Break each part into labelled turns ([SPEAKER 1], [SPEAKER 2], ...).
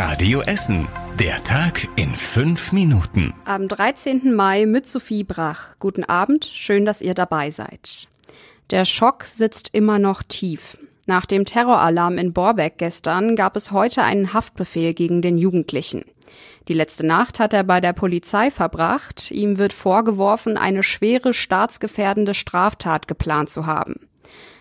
[SPEAKER 1] Radio Essen. Der Tag in fünf Minuten.
[SPEAKER 2] Am 13. Mai mit Sophie Brach. Guten Abend, schön, dass ihr dabei seid. Der Schock sitzt immer noch tief. Nach dem Terroralarm in Borbeck gestern gab es heute einen Haftbefehl gegen den Jugendlichen. Die letzte Nacht hat er bei der Polizei verbracht. Ihm wird vorgeworfen, eine schwere staatsgefährdende Straftat geplant zu haben.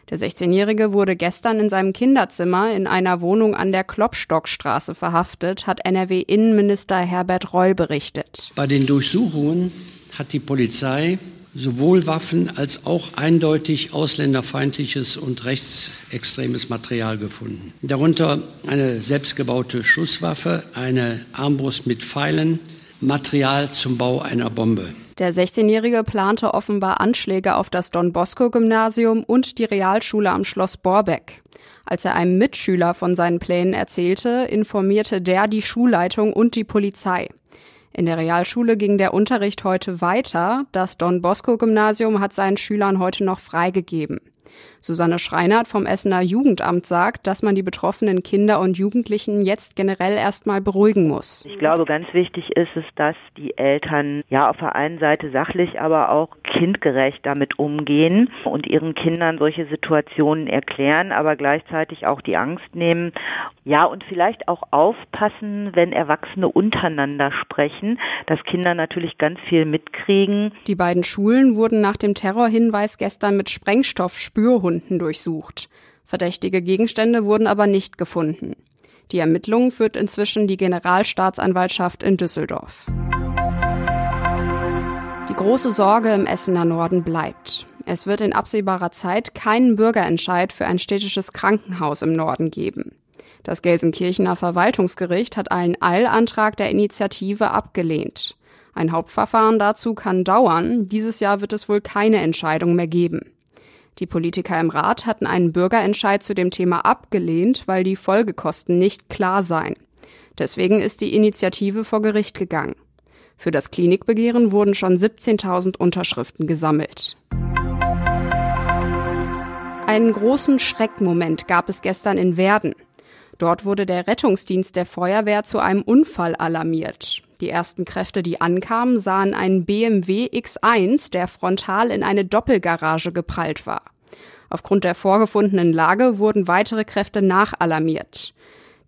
[SPEAKER 2] Der 16-Jährige wurde gestern in seinem Kinderzimmer in einer Wohnung an der Klopstockstraße verhaftet, hat NRW-Innenminister Herbert Reul berichtet.
[SPEAKER 3] Bei den Durchsuchungen hat die Polizei sowohl Waffen als auch eindeutig ausländerfeindliches und rechtsextremes Material gefunden. Darunter eine selbstgebaute Schusswaffe, eine Armbrust mit Pfeilen, Material zum Bau einer Bombe.
[SPEAKER 2] Der 16-Jährige plante offenbar Anschläge auf das Don Bosco Gymnasium und die Realschule am Schloss Borbeck. Als er einem Mitschüler von seinen Plänen erzählte, informierte der die Schulleitung und die Polizei. In der Realschule ging der Unterricht heute weiter. Das Don Bosco Gymnasium hat seinen Schülern heute noch freigegeben. Susanne Schreinert vom Essener Jugendamt sagt, dass man die betroffenen Kinder und Jugendlichen jetzt generell erstmal beruhigen muss.
[SPEAKER 4] Ich glaube, ganz wichtig ist es, dass die Eltern ja auf der einen Seite sachlich, aber auch kindgerecht damit umgehen und ihren Kindern solche Situationen erklären, aber gleichzeitig auch die Angst nehmen. Ja, und vielleicht auch aufpassen, wenn Erwachsene untereinander sprechen, dass Kinder natürlich ganz viel mitkriegen.
[SPEAKER 2] Die beiden Schulen wurden nach dem Terrorhinweis gestern mit Sprengstoffspürhunden durchsucht. Verdächtige Gegenstände wurden aber nicht gefunden. Die Ermittlungen führt inzwischen die Generalstaatsanwaltschaft in Düsseldorf große Sorge im Essener Norden bleibt. Es wird in absehbarer Zeit keinen Bürgerentscheid für ein städtisches Krankenhaus im Norden geben. Das Gelsenkirchener Verwaltungsgericht hat einen Eilantrag der Initiative abgelehnt. Ein Hauptverfahren dazu kann dauern. Dieses Jahr wird es wohl keine Entscheidung mehr geben. Die Politiker im Rat hatten einen Bürgerentscheid zu dem Thema abgelehnt, weil die Folgekosten nicht klar seien. Deswegen ist die Initiative vor Gericht gegangen. Für das Klinikbegehren wurden schon 17.000 Unterschriften gesammelt. Einen großen Schreckmoment gab es gestern in Werden. Dort wurde der Rettungsdienst der Feuerwehr zu einem Unfall alarmiert. Die ersten Kräfte, die ankamen, sahen einen BMW X1, der frontal in eine Doppelgarage geprallt war. Aufgrund der vorgefundenen Lage wurden weitere Kräfte nachalarmiert.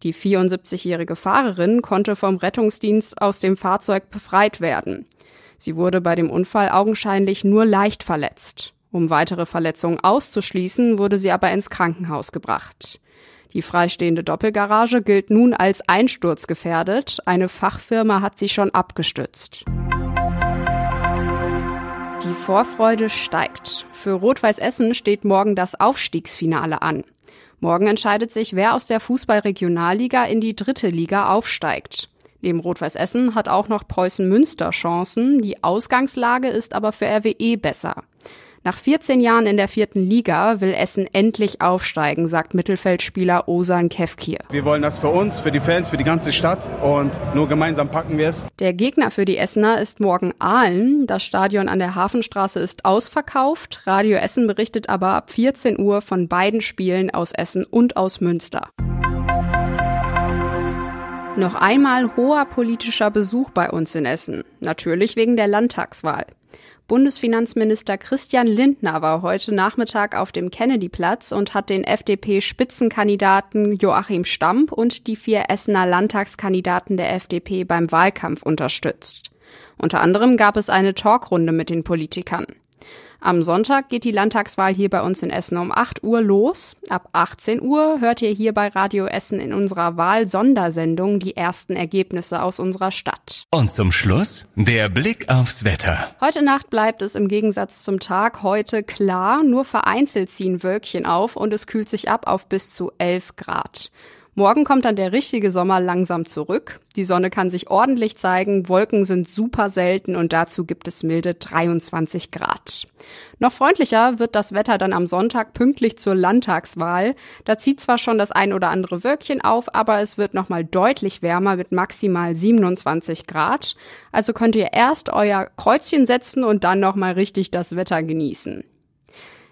[SPEAKER 2] Die 74-jährige Fahrerin konnte vom Rettungsdienst aus dem Fahrzeug befreit werden. Sie wurde bei dem Unfall augenscheinlich nur leicht verletzt. Um weitere Verletzungen auszuschließen, wurde sie aber ins Krankenhaus gebracht. Die freistehende Doppelgarage gilt nun als einsturzgefährdet. Eine Fachfirma hat sie schon abgestützt. Die Vorfreude steigt. Für Rot-Weiß Essen steht morgen das Aufstiegsfinale an. Morgen entscheidet sich, wer aus der Fußball-Regionalliga in die dritte Liga aufsteigt. Neben Rot-Weiß Essen hat auch noch Preußen Münster Chancen. Die Ausgangslage ist aber für RWE besser. Nach 14 Jahren in der vierten Liga will Essen endlich aufsteigen, sagt Mittelfeldspieler Osan Kevkir.
[SPEAKER 5] Wir wollen das für uns, für die Fans, für die ganze Stadt und nur gemeinsam packen wir es.
[SPEAKER 2] Der Gegner für die Essener ist morgen Aalen. Das Stadion an der Hafenstraße ist ausverkauft. Radio Essen berichtet aber ab 14 Uhr von beiden Spielen aus Essen und aus Münster. Noch einmal hoher politischer Besuch bei uns in Essen. Natürlich wegen der Landtagswahl. Bundesfinanzminister Christian Lindner war heute Nachmittag auf dem Kennedyplatz und hat den FDP-Spitzenkandidaten Joachim Stamp und die vier Essener Landtagskandidaten der FDP beim Wahlkampf unterstützt. Unter anderem gab es eine Talkrunde mit den Politikern. Am Sonntag geht die Landtagswahl hier bei uns in Essen um 8 Uhr los. Ab 18 Uhr hört ihr hier bei Radio Essen in unserer Wahl-Sondersendung die ersten Ergebnisse aus unserer Stadt.
[SPEAKER 1] Und zum Schluss der Blick aufs Wetter.
[SPEAKER 2] Heute Nacht bleibt es im Gegensatz zum Tag heute klar, nur vereinzelt ziehen Wölkchen auf und es kühlt sich ab auf bis zu 11 Grad. Morgen kommt dann der richtige Sommer langsam zurück. Die Sonne kann sich ordentlich zeigen, Wolken sind super selten und dazu gibt es milde 23 Grad. Noch freundlicher wird das Wetter dann am Sonntag pünktlich zur Landtagswahl. Da zieht zwar schon das ein oder andere Wölkchen auf, aber es wird nochmal deutlich wärmer mit maximal 27 Grad. Also könnt ihr erst euer Kreuzchen setzen und dann nochmal richtig das Wetter genießen.